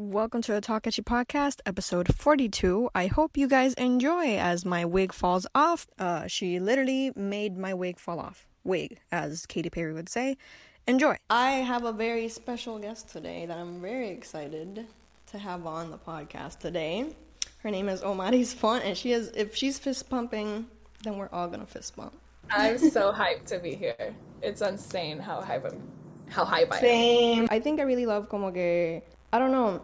Welcome to the Talkachi Podcast, episode 42. I hope you guys enjoy as my wig falls off. Uh, she literally made my wig fall off. Wig, as Katy Perry would say. Enjoy. I have a very special guest today that I'm very excited to have on the podcast today. Her name is Omaris Font, and she is, if she's fist pumping, then we're all gonna fist bump. I'm so hyped to be here. It's insane how hype I'm, how hype I am. Same. I think I really love como que I don't know,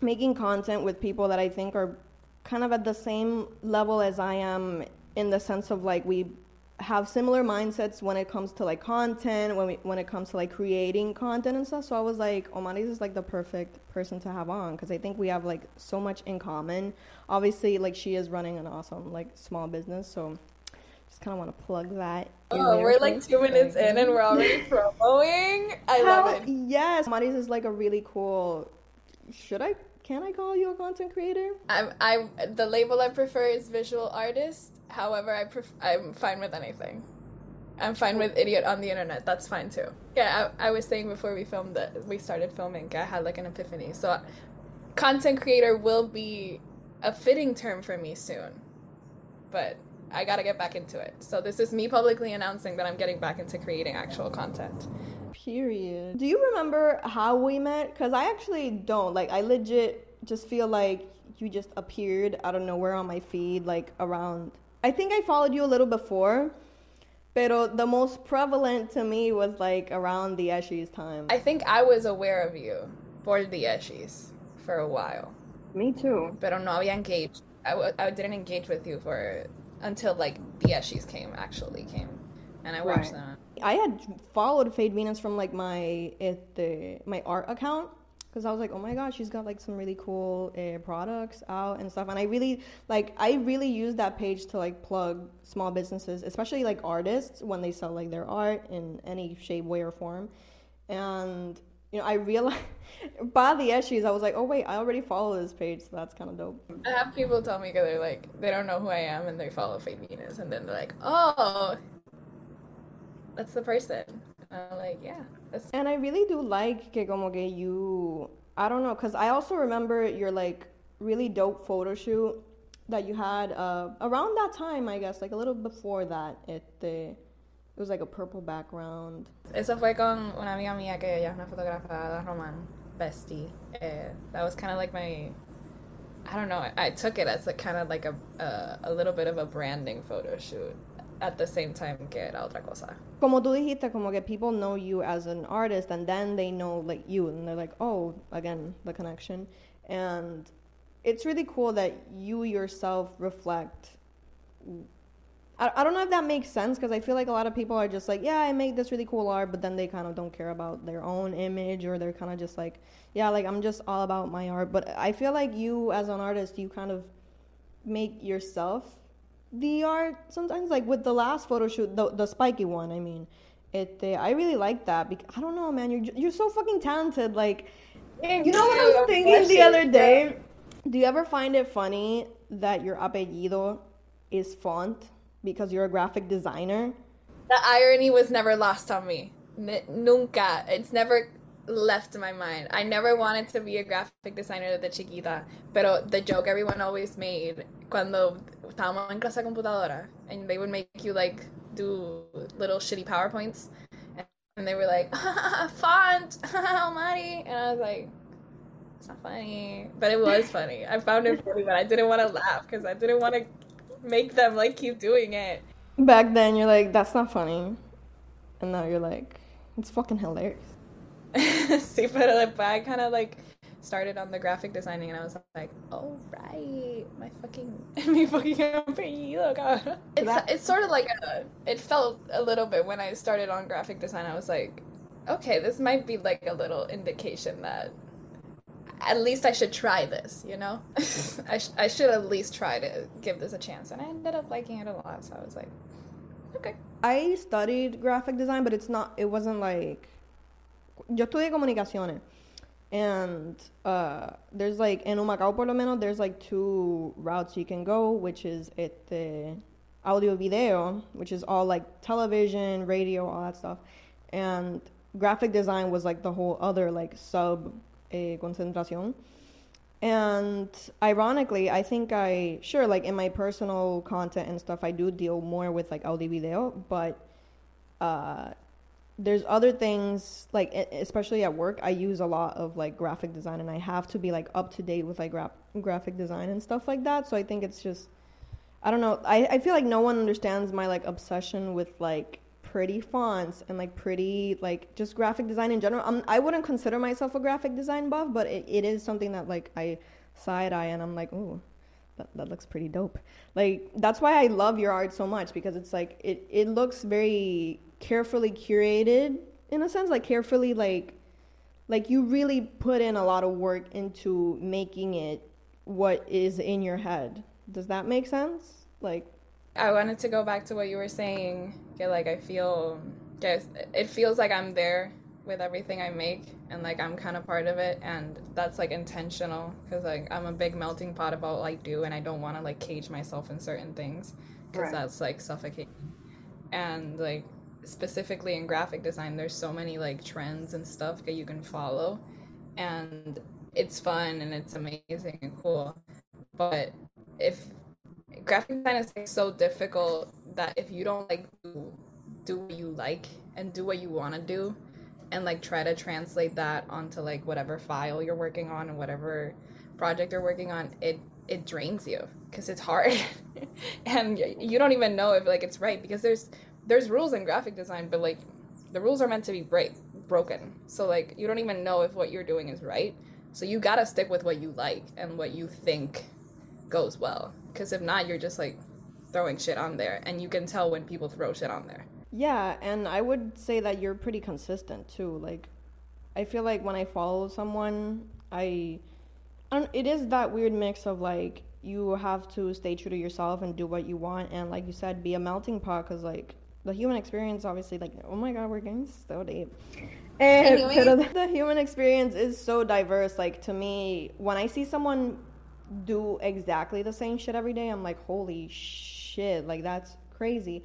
making content with people that I think are kind of at the same level as I am in the sense of like we have similar mindsets when it comes to like content, when we when it comes to like creating content and stuff. So I was like, Omaris is like the perfect person to have on because I think we have like so much in common. Obviously, like she is running an awesome like small business, so just kind of want to plug that. in Oh, we're like two minutes in and we're already promoing. I love it. Yes, Omaris is like a really cool. Should I? Can I call you a content creator? I'm I the label I prefer is visual artist. However, I pref- I'm fine with anything. I'm fine with idiot on the internet. That's fine too. Yeah, I, I was saying before we filmed that we started filming, I had like an epiphany. So, uh, content creator will be a fitting term for me soon, but I gotta get back into it. So this is me publicly announcing that I'm getting back into creating actual content. Period. Do you remember how we met? Because I actually don't. Like, I legit just feel like you just appeared out of nowhere on my feed, like around. I think I followed you a little before, pero the most prevalent to me was like around the Eshies time. I think I was aware of you for the Eshis for a while, me too. pero no había engaged. I, w- I didn't engage with you for until like the Eshis came actually came, and I watched Right. them. I had followed Fade Venus from like my it, the my art account because I was like, oh my gosh, she's got like some really cool uh, products out and stuff. And I really like I really use that page to like plug small businesses, especially like artists when they sell like their art in any shape, way, or form. And you know, I realized by the issues, I was like, oh wait, I already follow this page, so that's kind of dope. I have people tell me 'cause they're like they don't know who I am and they follow Fade Venus and then they're like, oh, that's the person. And I'm like, yeah, that's And I really do like que como que you, I don't know, because I also remember your like really dope photo shoot that you had uh, around that time, I guess, like a little before that. It, the, it was like a purple background. Eso fue con una amiga mía que ella es una fotógrafa, la Roman, bestie. Eh, that was kind of like my, I don't know, I, I took it as a kind of like a, a a little bit of a branding photo shoot at the same time que era otra cosa. Como tú dijiste, como que people know you as an artist and then they know like you and they're like, oh, again, the connection. And it's really cool that you yourself reflect I, I don't know if that makes sense because I feel like a lot of people are just like, yeah, I make this really cool art, but then they kind of don't care about their own image or they're kind of just like, yeah, like I'm just all about my art. But I feel like you, as an artist, you kind of make yourself the art sometimes. Like with the last photo shoot, the, the spiky one, I mean, it. uh, I really like that because I don't know, man. You're you're so fucking talented. Like, you know what I was thinking the other day? Do you ever find it funny that your apellido is font because you're a graphic designer? The irony was never lost on me. N- nunca. It's never left my mind. I never wanted to be a graphic designer de chiquita, pero the joke everyone always made cuando estábamos en clase de computadora and they would make you like do little shitty PowerPoints and they were like, font, Almighty. And I was like, it's not funny. But it was funny. I found it funny, but I didn't want to laugh because I didn't want to make them like keep doing it. Back then, you're like, that's not funny. And now you're like, it's fucking hilarious. See, but después I kind of like started on the graphic designing, and I was like, oh right, my fucking, my fucking apellido, cabrón. It's it's sort of like a. It felt a little bit when I started on graphic design. I was like, okay, this might be like a little indication that at least I should try this, you know? I, sh- I should at least try to give this a chance. And I ended up liking it a lot, so I was like, okay. I studied graphic design, but it's not, it wasn't like, yo estudié comunicaciones. And uh, there's like, en Humacao por lo menos, there's like two routes you can go, which is este, audio video, which is all like television, radio, all that stuff. And graphic design was like the whole other like sub eh, concentración. And ironically, I think I sure like in my personal content and stuff, I do deal more with like audio video, but uh, there's other things like especially at work, I use a lot of like graphic design, and I have to be like up to date with like gra- graphic design and stuff like that. So I think it's just I don't know. I I feel like no one understands my like obsession with like pretty fonts and like pretty like just graphic design in general. Um, I wouldn't consider myself a graphic design buff, but it, it is something that like I side eye and I'm like, ooh, that, that looks pretty dope. Like that's why I love your art so much because it's like it it looks very carefully curated in a sense, like carefully like like you really put in a lot of work into making it what is in your head. Does that make sense? Like I wanted to go back to what you were saying. Yeah, like I feel, guess it feels like I'm there with everything I make, and like I'm kind of part of it, and that's like intentional because like I'm a big melting pot of all I do, and I don't want to like cage myself in certain things because right. that's like suffocating. And like specifically in graphic design, there's so many like trends and stuff that you can follow, and it's fun and it's amazing and cool. But if graphic design is like so difficult that if you don't like do, do what you like and do what you want to do and like try to translate that onto like whatever file you're working on and whatever project you're working on it it drains you because it's hard and you don't even know if like it's right because there's there's rules in graphic design but like the rules are meant to be break broken. So like you don't even know if what you're doing is right. So you gotta stick with what you like and what you think goes well. Because if not you're just like throwing shit on there. And you can tell when people throw shit on there. Yeah and i would say that you're pretty consistent too. Like i feel like when i follow someone i it is that weird mix of like you have to stay true to yourself and do what you want and like you said be a melting pot because like the human experience obviously like oh my god we're getting so deep and anyway. Eh, the human experience is so diverse like to me when i see someone do exactly the same shit every day, I'm like, holy shit, like that's crazy.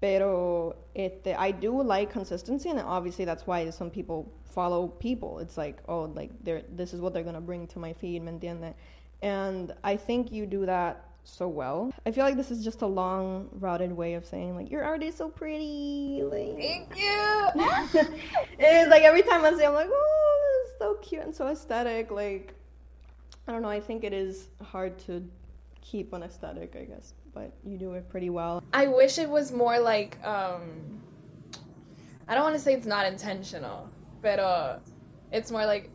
Pero este, I do like consistency, and obviously that's why some people follow people. It's like, oh, like they're this is what they're gonna bring to my feed, ¿me entiende? And I think you do that so well. I feel like this is just a long routed way of saying like you're already so pretty. Like, Thank you. it's like every time I say, I'm like, oh, this is so cute and so aesthetic. Like I don't know. I think it is hard to keep an aesthetic, I guess, but you do it pretty well. I wish it was more like um I don't want to say it's not intentional, but uh it's more like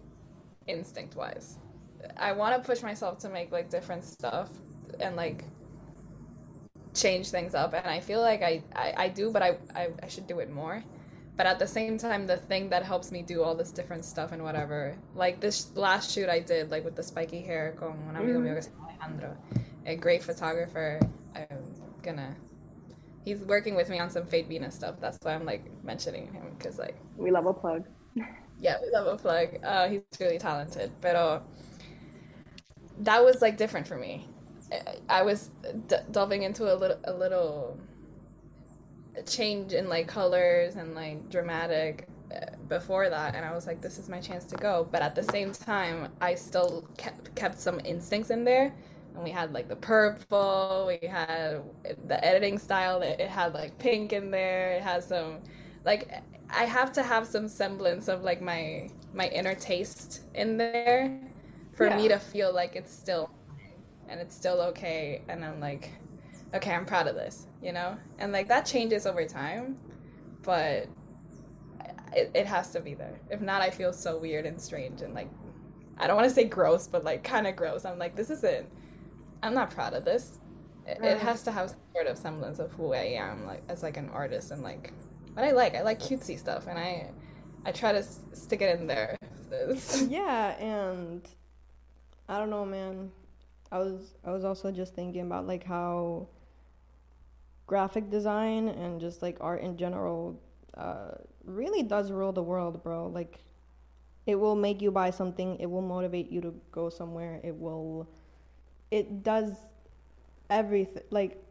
instinct wise. I want to push myself to make like different stuff and like change things up and I feel like I I, I do but I, I I should do it more. But at the same time the thing that helps me do all this different stuff and whatever like this last shoot i did like with the spiky hair con un amigo mm. mío que se llama alejandro a great photographer i'm gonna he's working with me on some Fade Venus stuff that's why i'm like mentioning him because like we love a plug. Yeah we love a plug. Uh, he's really talented but that was like different for me i was d- delving into a little a little change in like colors and like dramatic uh, before that and i was like this is my chance to go but at the same time i still kept kept some instincts in there and we had like the purple we had the editing style that it had like pink in there it has some like i have to have some semblance of like my my inner taste in there for yeah. me to feel like it's still and it's still okay and i'm like okay, I'm proud of this, you know? And like that changes over time, but it, it has to be there. If not, I feel so weird and strange and like, I don't want to say gross, but like kind of gross. I'm like, this isn't, I'm not proud of this. It, it has to have sort of semblance of who I am, like as like an artist and like what I like. I like cutesy stuff, and I, I try to s- stick it in there. yeah, and I don't know, man. I was I was also just thinking about like how graphic design and just like art in general uh, really does rule the world, bro. Like, it will make you buy something. It will motivate you to go somewhere. It will. It does everything. Like,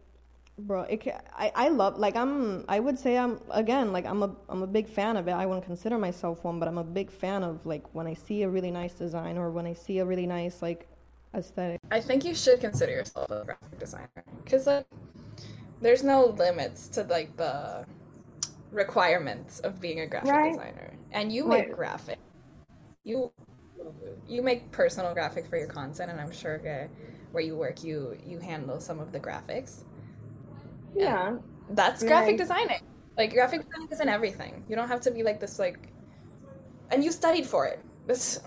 bro it I, I love like i'm i would say i'm again like i'm a i'm a big fan of it i wouldn't consider myself one but i'm a big fan of like when i see a really nice design or when i see a really nice like aesthetic I think you should consider yourself a graphic designer because like there's no limits to like the requirements of being a graphic Right. designer, and you make graphic. You you make personal graphics for your content, and I'm sure that where you work, you you handle some of the graphics. Yeah. That's graphic Right. designing. Like graphic design isn't everything. You don't have to be like this like, and you studied for it. This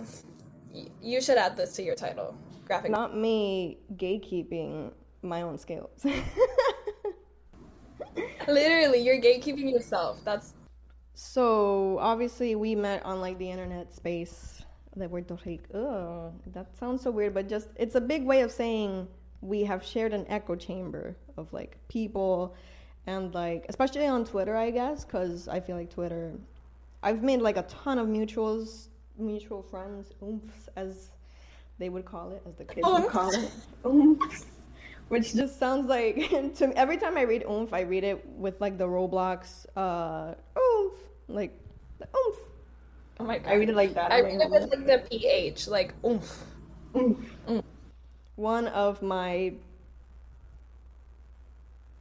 you should add this to your title. Graphic. not me gatekeeping my own skills Literally, you're gatekeeping yourself. That's So obviously we met on like the internet space de Puerto Rico. Ugh, that sounds so weird, but just it's a big way of saying we have shared an echo chamber of like people and like especially on Twitter, I guess, because I feel like Twitter. I've made like a ton of mutuals, mutual friends, oomphs, as they would call it, as the kids would call it. Oomphs. Which just sounds like to me, every time I read oomph, I read it with like the Roblox uh oomph, like the oomph. oh my god. I read it like that. I read like, it with like the ph, like oomph. Oomph. One of my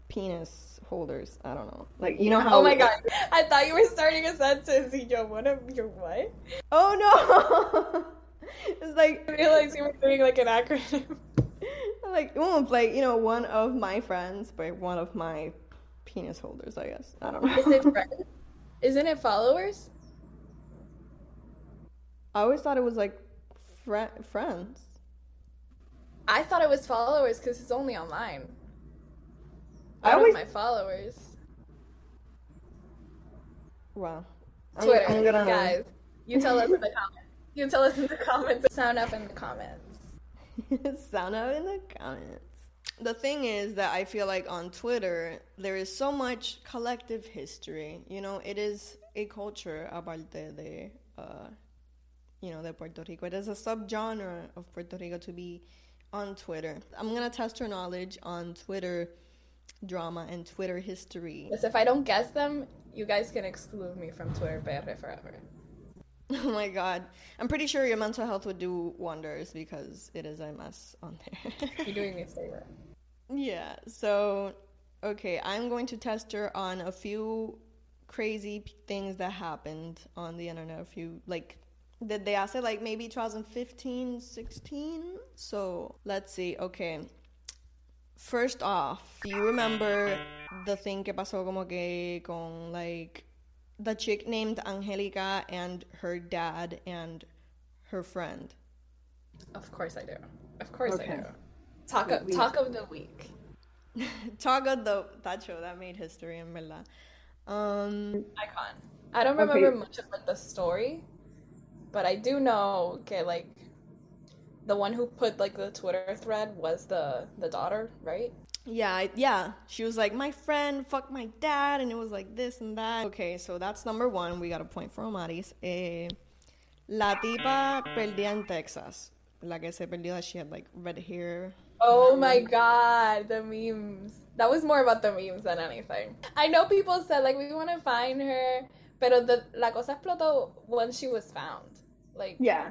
penis holders. I don't know. Like you know how? Oh my god. I thought you were starting a sentence. Y yo, one of your what? Oh no! it's like I realized you were doing like an acronym. like oomph, like you know, one of my friends, but one of my penis holders. I guess I don't know. Is it friends? Isn't it followers? I always thought it was like fri- friends. I thought it was followers because it's only online. I always my followers. wow. I'm- Twitter, I'm gonna- guys. You tell us in the comments. You can tell us in the comments. Sound up in the comments. Sound out in the comments. The thing is that I feel like on Twitter there is so much collective history. You know, it is a culture aparte de, uh, you know, de Puerto Rico. It is a subgenre of Puerto Rico to be on Twitter. I'm gonna test your knowledge on Twitter drama and Twitter history. Because if I don't guess them, you guys can exclude me from Twitter forever. Oh my god. I'm pretty sure your mental health would do wonders because it is a mess on there. You're doing me a favor. Yeah, so okay, I'm going to test her on a few crazy p- things that happened on the internet. A few like did they ask it like maybe 2015, 16? So let's see. Okay, first off, do you remember the thing que pasó como que con like the chick named Angelica and her dad and her friend? Of course I do. Of course I do. Talk of, We- talk of the week. Taga the that show that made history in verdad. Um Icon. I don't Okay. remember much of like the story, but I do know okay like the one who put like the Twitter thread was the the daughter, right? Yeah, I, yeah. She was like, my friend fucked my dad, and it was like this and that. Okay, so that's number one. We got a point for Omaris. Eh, la tipa perdida en Texas. La que se perdió, she had like red hair. Oh my god, the memes. That was more about the memes than anything. I know people said like we want to find her, pero the la cosa explotó when she was found. Like Yeah.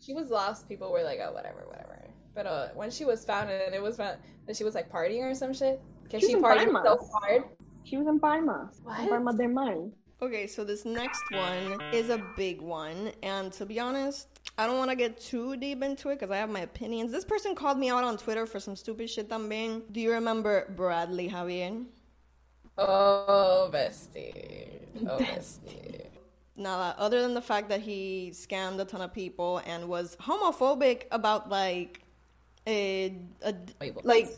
she was lost, people were like, oh whatever, whatever. But uh, when she was found and it was found that she was like partying or some shit, because She she was in partied Palmas. so hard. She was in Palmas. What? In Palmas del Mar. Okay, so this next one is a big one, and to be honest, I don't want to get too deep into it because I have my opinions. This person called me out on Twitter for some stupid shit también. Do you remember Bradley Javier? Oh bestie, oh bestie. Nada, other than the fact that he scammed a ton of people and was homophobic about like a, a Labels. like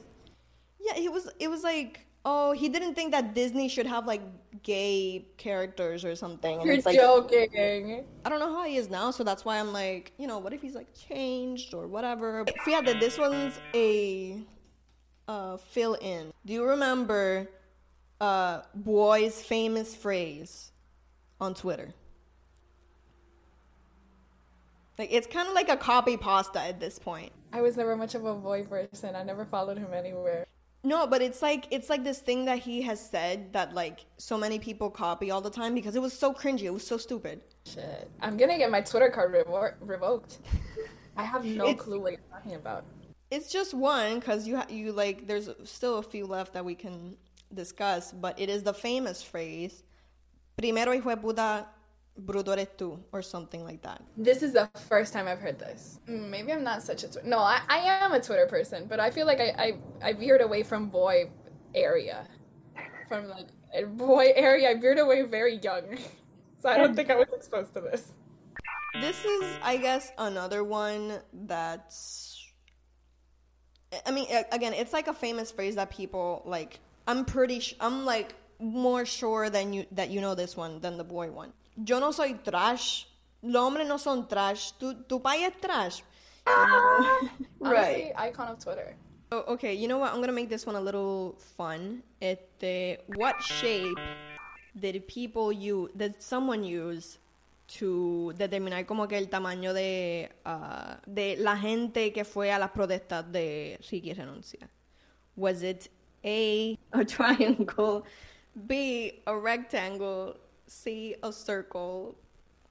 yeah, he was it was like oh, he didn't think that Disney should have like gay characters or something. And You're it's like joking. I don't know how he is now, so that's why I'm like, you know, what if he's like changed or whatever. Fíjate, this one's a uh, fill in. Do you remember uh, Boy's famous phrase on Twitter? Like it's kind of like a copy pasta at this point. I was never much of a boy person. I never followed him anywhere. No, but it's like it's like this thing that he has said that like so many people copy all the time because it was so cringy. It was so stupid. Shit. I'm gonna get my Twitter card revo- revoked. I have no It's- clue what you're talking about. It's just one because you ha- you like there's still a few left that we can discuss, but it is the famous phrase "Primero hijo de puta, bruto eres tú" or something like that. This is the first time I've heard this. Mm, Maybe I'm not such a Twitter. No, I, I am a Twitter person, but I feel like I, I, I veered away from boy area. From like boy area, I veered away very young. So I don't think I was exposed to this. This is, I guess, another one that's. I mean, again, it's like a famous phrase that people like. I'm pretty. Sh- I'm like more sure than you that you know this one than the boy one. Yo no soy trash. Los hombres no son trash. Tu, tu pai es trash. Honestly, icon of Twitter. Oh, okay, you know what? I'm gonna make this one a little fun. Este, what shape did people use? Did someone use to determinar como que el tamaño de uh, de la gente que fue a las protestas de Ricky Renuncia? Was it A a triangle, B a rectangle, C a circle?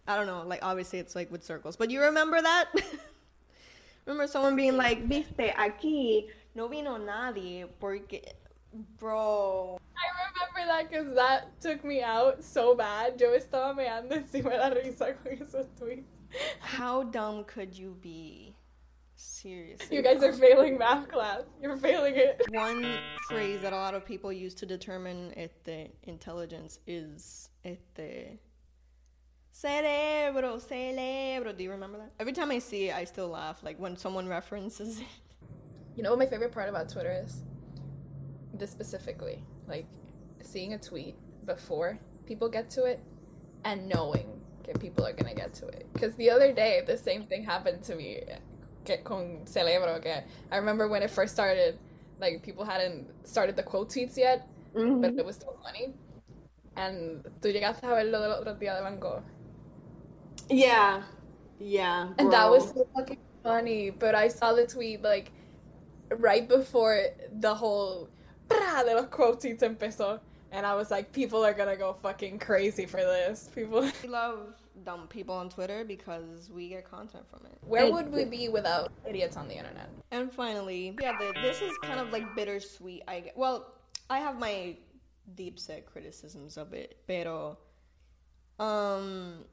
I don't know. Like obviously it's like with circles, but you remember that? Remember someone being like, viste, aquí no vino nadie porque, bro. I remember that because that took me out so bad. Yo estaba meando encima de la risa con esos tweets. How dumb could you be? Seriously. You guys are failing math class. You're failing it. One phrase that a lot of people use to determine if the intelligence is este, cerebro, cerebro. Do you remember that? Every time I see it, I still laugh. Like when someone references it. You know what my favorite part about Twitter is? This specifically. Like seeing a tweet before people get to it and knowing that people are gonna get to it. Because the other day, the same thing happened to me que con Celebro. Que I remember when it first started, like people hadn't started the quote tweets yet, mm-hmm. but it was still funny. And tú llegaste a verlo del otro día de Banco. Yeah. Yeah. And that was so fucking funny. But I saw the tweet like right before the whole "Pra" de los quote tweets empezó. And I was like, people are gonna go fucking crazy for this. People, We love dumb people on Twitter because we get content from it. where would we be without idiots on the internet? And finally, yeah, the, this is kind of like bittersweet. I gue- well, I have my deep set criticisms of it, pero um,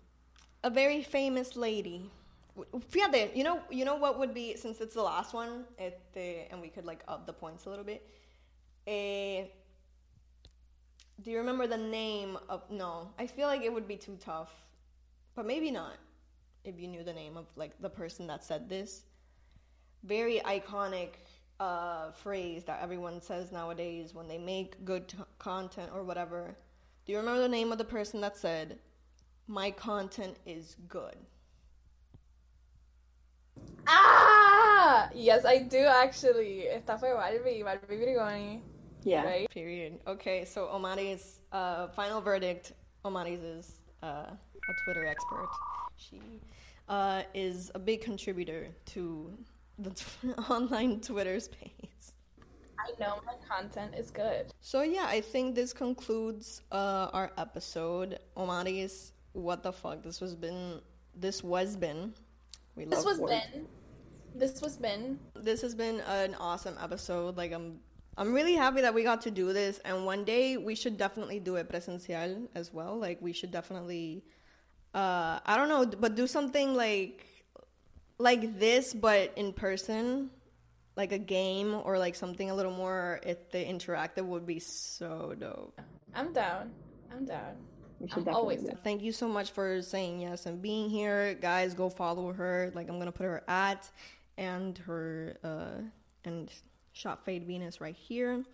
a very famous lady. w- Fíjate, you know, you know what would be since it's the last one, este, and we could like up the points a little bit. Eh, do you remember the name of? No, I feel like it would be too tough, but maybe not. If you knew the name of like the person that said this, very iconic uh, phrase that everyone says nowadays when they make good t- content or whatever. Do you remember the name of the person that said, "My content is good"? Ah! Yes, I do actually. Esta fue Barbie, Barbie Brigoni. Yeah. Right? Period. Okay, so Omaris uh, final verdict. Omaris is uh, a Twitter expert. She uh, is a big contributor to the t- online Twitter space. I know my content is good. So yeah, I think this concludes uh, our episode. Omaris what the fuck? This was been. This was been. We This love was. Ben. This was been. this has been an awesome episode. Like I'm I'm really happy that we got to do this and one day we should definitely do it presencial as well. Like we should definitely uh I don't know, but do something like like this but in person. Like a game or like something a little more if the interactive would be so dope. I'm down. I'm down. I'm always down. Thank you so much for saying yes and being here. Guys, go follow her. Like I'm gonna put her at and her uh and Shop Fade Venus right here.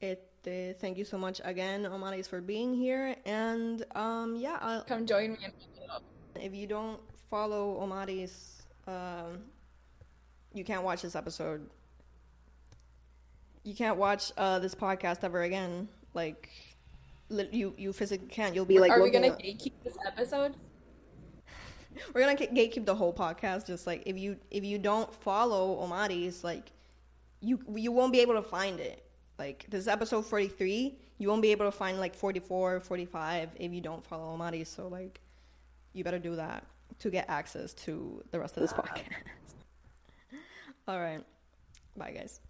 It uh, thank you so much again, Omaris, for being here. And um yeah, I'll, Come join me and pick it up. if you don't follow Omaris, um you can't watch this episode. You can't watch uh this podcast ever again. Like li- you you physically can't. You'll be like Are we gonna up- gatekeep this episode? we're gonna gatekeep the whole podcast. Just like if you if you don't follow Omaris, like you you won't be able to find it. Like this is episode 43. You won't be able to find like 44, 45 if you don't follow Amari. So like, you better do that to get access to the rest of this podcast. All right. Bye, guys.